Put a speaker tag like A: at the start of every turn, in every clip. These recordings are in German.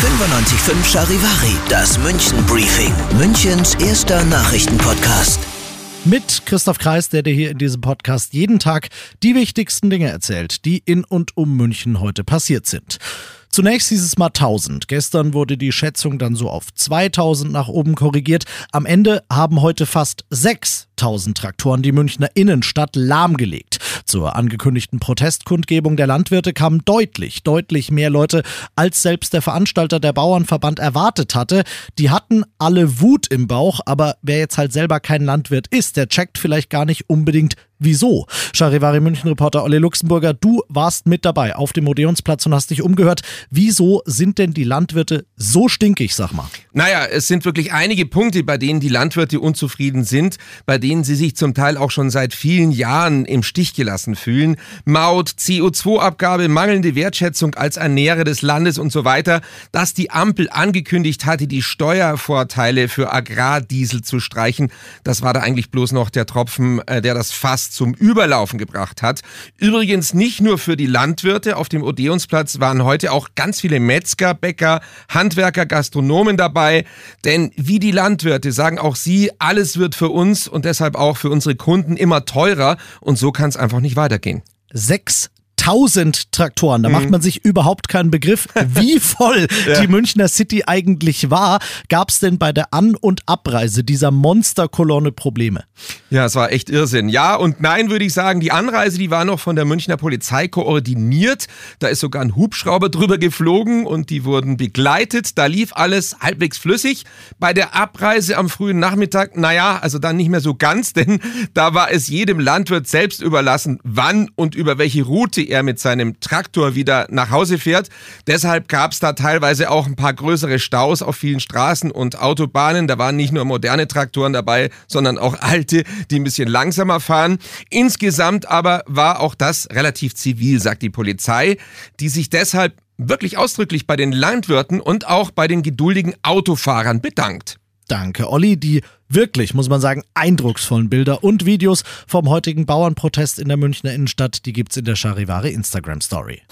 A: 95.5 Charivari, das München Briefing, Münchens erster Nachrichtenpodcast.
B: Mit Christoph Kreis, der dir hier in diesem Podcast jeden Tag die wichtigsten Dinge erzählt, die in und um München heute passiert sind. Zunächst hieß es mal 1000. Gestern wurde die Schätzung dann so auf 2000 nach oben korrigiert. Am Ende haben heute fast 6000 Traktoren die Münchner Innenstadt lahmgelegt. Zur angekündigten Protestkundgebung der Landwirte kamen deutlich, deutlich mehr Leute, als selbst der Veranstalter der Bauernverband erwartet hatte. Die hatten alle Wut im Bauch, aber wer jetzt halt selber kein Landwirt ist, der checkt vielleicht gar nicht unbedingt, Wieso? Charivari München-Reporter Olli Luxemburger, du warst mit dabei auf dem Odeonsplatz und hast dich umgehört. Wieso sind denn die Landwirte so stinkig, sag mal?
C: Naja, es sind wirklich einige Punkte, bei denen die Landwirte unzufrieden sind, bei denen sie sich zum Teil auch schon seit vielen Jahren im Stich gelassen fühlen. Maut, CO2-Abgabe, mangelnde Wertschätzung als Ernährer des Landes und so weiter. Dass die Ampel angekündigt hatte, die Steuervorteile für Agrardiesel zu streichen, das war da eigentlich bloß noch der Tropfen, äh, der das Fass zum Überlaufen gebracht hat. Übrigens nicht nur für die Landwirte. Auf dem Odeonsplatz waren heute auch ganz viele Metzger, Bäcker, Handwerker, Gastronomen dabei. Denn wie die Landwirte sagen auch sie, alles wird für uns und deshalb auch für unsere Kunden immer teurer. Und so kann es einfach nicht weitergehen.
B: Sechs 1000 Traktoren. Da mhm. macht man sich überhaupt keinen Begriff, wie voll ja. die Münchner City eigentlich war. Gab es denn bei der An- und Abreise dieser Monsterkolonne Probleme?
C: Ja, es war echt Irrsinn. Ja und nein, würde ich sagen. Die Anreise, die war noch von der Münchner Polizei koordiniert. Da ist sogar ein Hubschrauber drüber geflogen und die wurden begleitet. Da lief alles halbwegs flüssig. Bei der Abreise am frühen Nachmittag, naja, also dann nicht mehr so ganz, denn da war es jedem Landwirt selbst überlassen, wann und über welche Route er mit seinem Traktor wieder nach Hause fährt. Deshalb gab es da teilweise auch ein paar größere Staus auf vielen Straßen und Autobahnen. Da waren nicht nur moderne Traktoren dabei, sondern auch alte, die ein bisschen langsamer fahren. Insgesamt aber war auch das relativ zivil, sagt die Polizei, die sich deshalb wirklich ausdrücklich bei den Landwirten und auch bei den geduldigen Autofahrern bedankt.
B: Danke, Olli. Die wirklich, muss man sagen, eindrucksvollen Bilder und Videos vom heutigen Bauernprotest in der Münchner Innenstadt, die gibt's in der Charivari Instagram Story.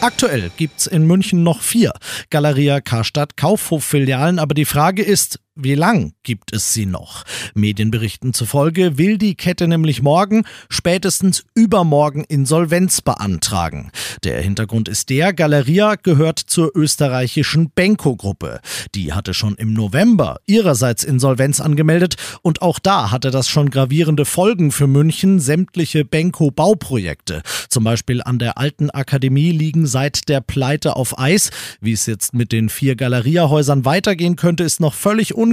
B: Aktuell gibt's in München noch vier Galeria Karstadt Kaufhof-Filialen, aber die Frage ist, wie lang gibt es sie noch? Medienberichten zufolge will die Kette nämlich morgen, spätestens übermorgen Insolvenz beantragen. Der Hintergrund ist der, Galeria gehört zur österreichischen Benko-Gruppe. Die hatte schon im November ihrerseits Insolvenz angemeldet und auch da hatte das schon gravierende Folgen für München. Sämtliche Benko-Bauprojekte, zum Beispiel an der Alten Akademie, liegen seit der Pleite auf Eis. Wie es jetzt mit den vier Galeria-Häusern weitergehen könnte, ist noch völlig unklar.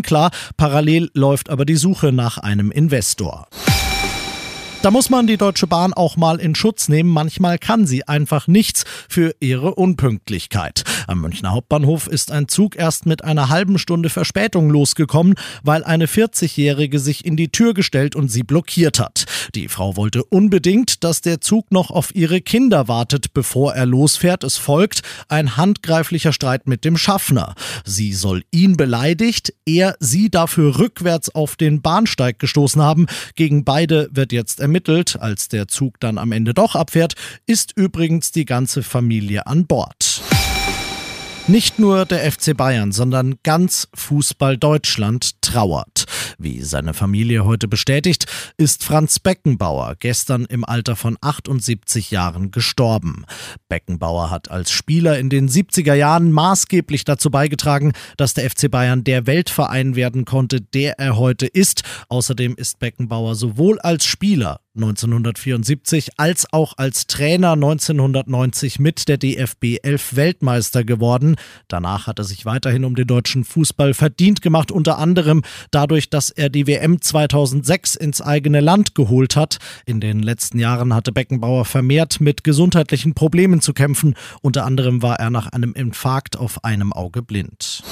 B: Parallel läuft aber die Suche nach einem Investor. Da muss man die Deutsche Bahn auch mal in Schutz nehmen. Manchmal kann sie einfach nichts für ihre Unpünktlichkeit. Am Münchner Hauptbahnhof ist ein Zug erst mit einer halben Stunde Verspätung losgekommen, weil eine 40-Jährige sich in die Tür gestellt und sie blockiert hat. Die Frau wollte unbedingt, dass der Zug noch auf ihre Kinder wartet, bevor er losfährt. Es folgt ein handgreiflicher Streit mit dem Schaffner. Sie soll ihn beleidigt, er sie dafür rückwärts auf den Bahnsteig gestoßen haben. Gegen beide wird jetzt ermittelt. Als der Zug dann am Ende doch abfährt, ist übrigens die ganze Familie an Bord. Nicht nur der FC Bayern, sondern ganz Fußball Deutschland trauert. Wie seine Familie heute bestätigt, ist Franz Beckenbauer gestern im Alter von 78 Jahren gestorben. Beckenbauer hat als Spieler in den 70er Jahren maßgeblich dazu beigetragen, dass der FC Bayern der Weltverein werden konnte, der er heute ist. Außerdem ist Beckenbauer sowohl als Spieler 1974 als auch als Trainer 1990 mit der DFB 11 Weltmeister geworden. Danach hat er sich weiterhin um den deutschen Fußball verdient gemacht, unter anderem dadurch, dass er die WM 2006 ins eigene Land geholt hat. In den letzten Jahren hatte Beckenbauer vermehrt mit gesundheitlichen Problemen zu kämpfen. Unter anderem war er nach einem Infarkt auf einem Auge blind.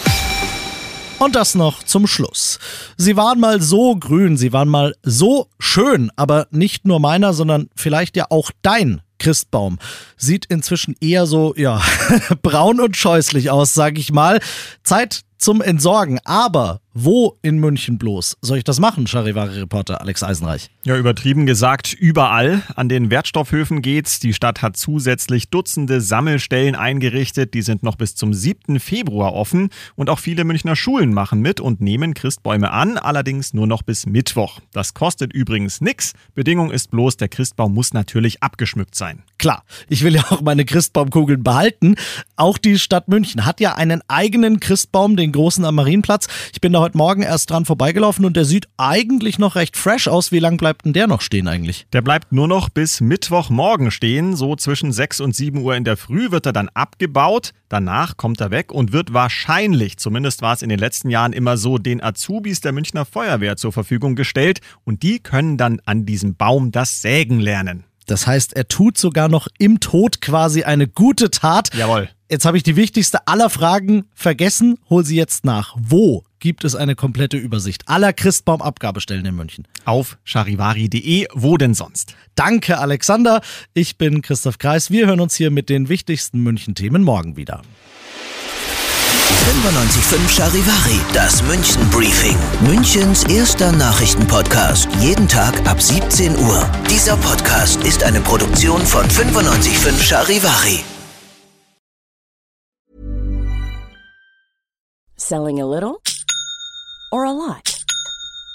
B: Und das noch zum Schluss. Sie waren mal so grün, sie waren mal so schön, aber nicht nur meiner, sondern vielleicht ja auch dein Christbaum. Sieht inzwischen eher so, ja, braun und scheußlich aus, sag ich mal. Zeit zum Entsorgen. Aber wo in München bloß soll ich das machen, Charivari-Reporter Alex Eisenreich?
D: Ja, übertrieben gesagt, überall. An den Wertstoffhöfen geht's. Die Stadt hat zusätzlich Dutzende Sammelstellen eingerichtet. Die sind noch bis zum 7. Februar offen. Und auch viele Münchner Schulen machen mit und nehmen Christbäume an, allerdings nur noch bis Mittwoch. Das kostet übrigens nichts. Bedingung ist bloß, der Christbaum muss natürlich abgeschmückt sein.
B: Klar, ich will ja auch meine Christbaumkugeln behalten. Auch die Stadt München hat ja einen eigenen Christbaum, den großen am Marienplatz. Ich bin da heute Morgen erst dran vorbeigelaufen und der sieht eigentlich noch recht fresh aus. Wie lang bleibt denn der noch stehen eigentlich?
D: Der bleibt nur noch bis Mittwochmorgen stehen. So zwischen 6 und 7 Uhr in der Früh wird er dann abgebaut. Danach kommt er weg und wird wahrscheinlich, zumindest war es in den letzten Jahren immer so, den Azubis der Münchner Feuerwehr zur Verfügung gestellt. Und die können dann an diesem Baum das Sägen lernen.
B: Das heißt, er tut sogar noch im Tod quasi eine gute Tat.
D: Jawohl.
B: Jetzt habe ich die wichtigste aller Fragen vergessen. Hol sie jetzt nach. Wo gibt es eine komplette Übersicht aller Christbaumabgabestellen in München?
D: Auf charivari.de, wo denn sonst?
B: Danke, Alexander. Ich bin Christoph Kreis. Wir hören uns hier mit den wichtigsten München-Themen morgen wieder.
A: 95.5 Charivari, das München Briefing. Münchens erster Nachrichtenpodcast. Jeden Tag ab 17 Uhr. Dieser Podcast ist eine Produktion von 95.5 Charivari.
E: Selling a little or a lot?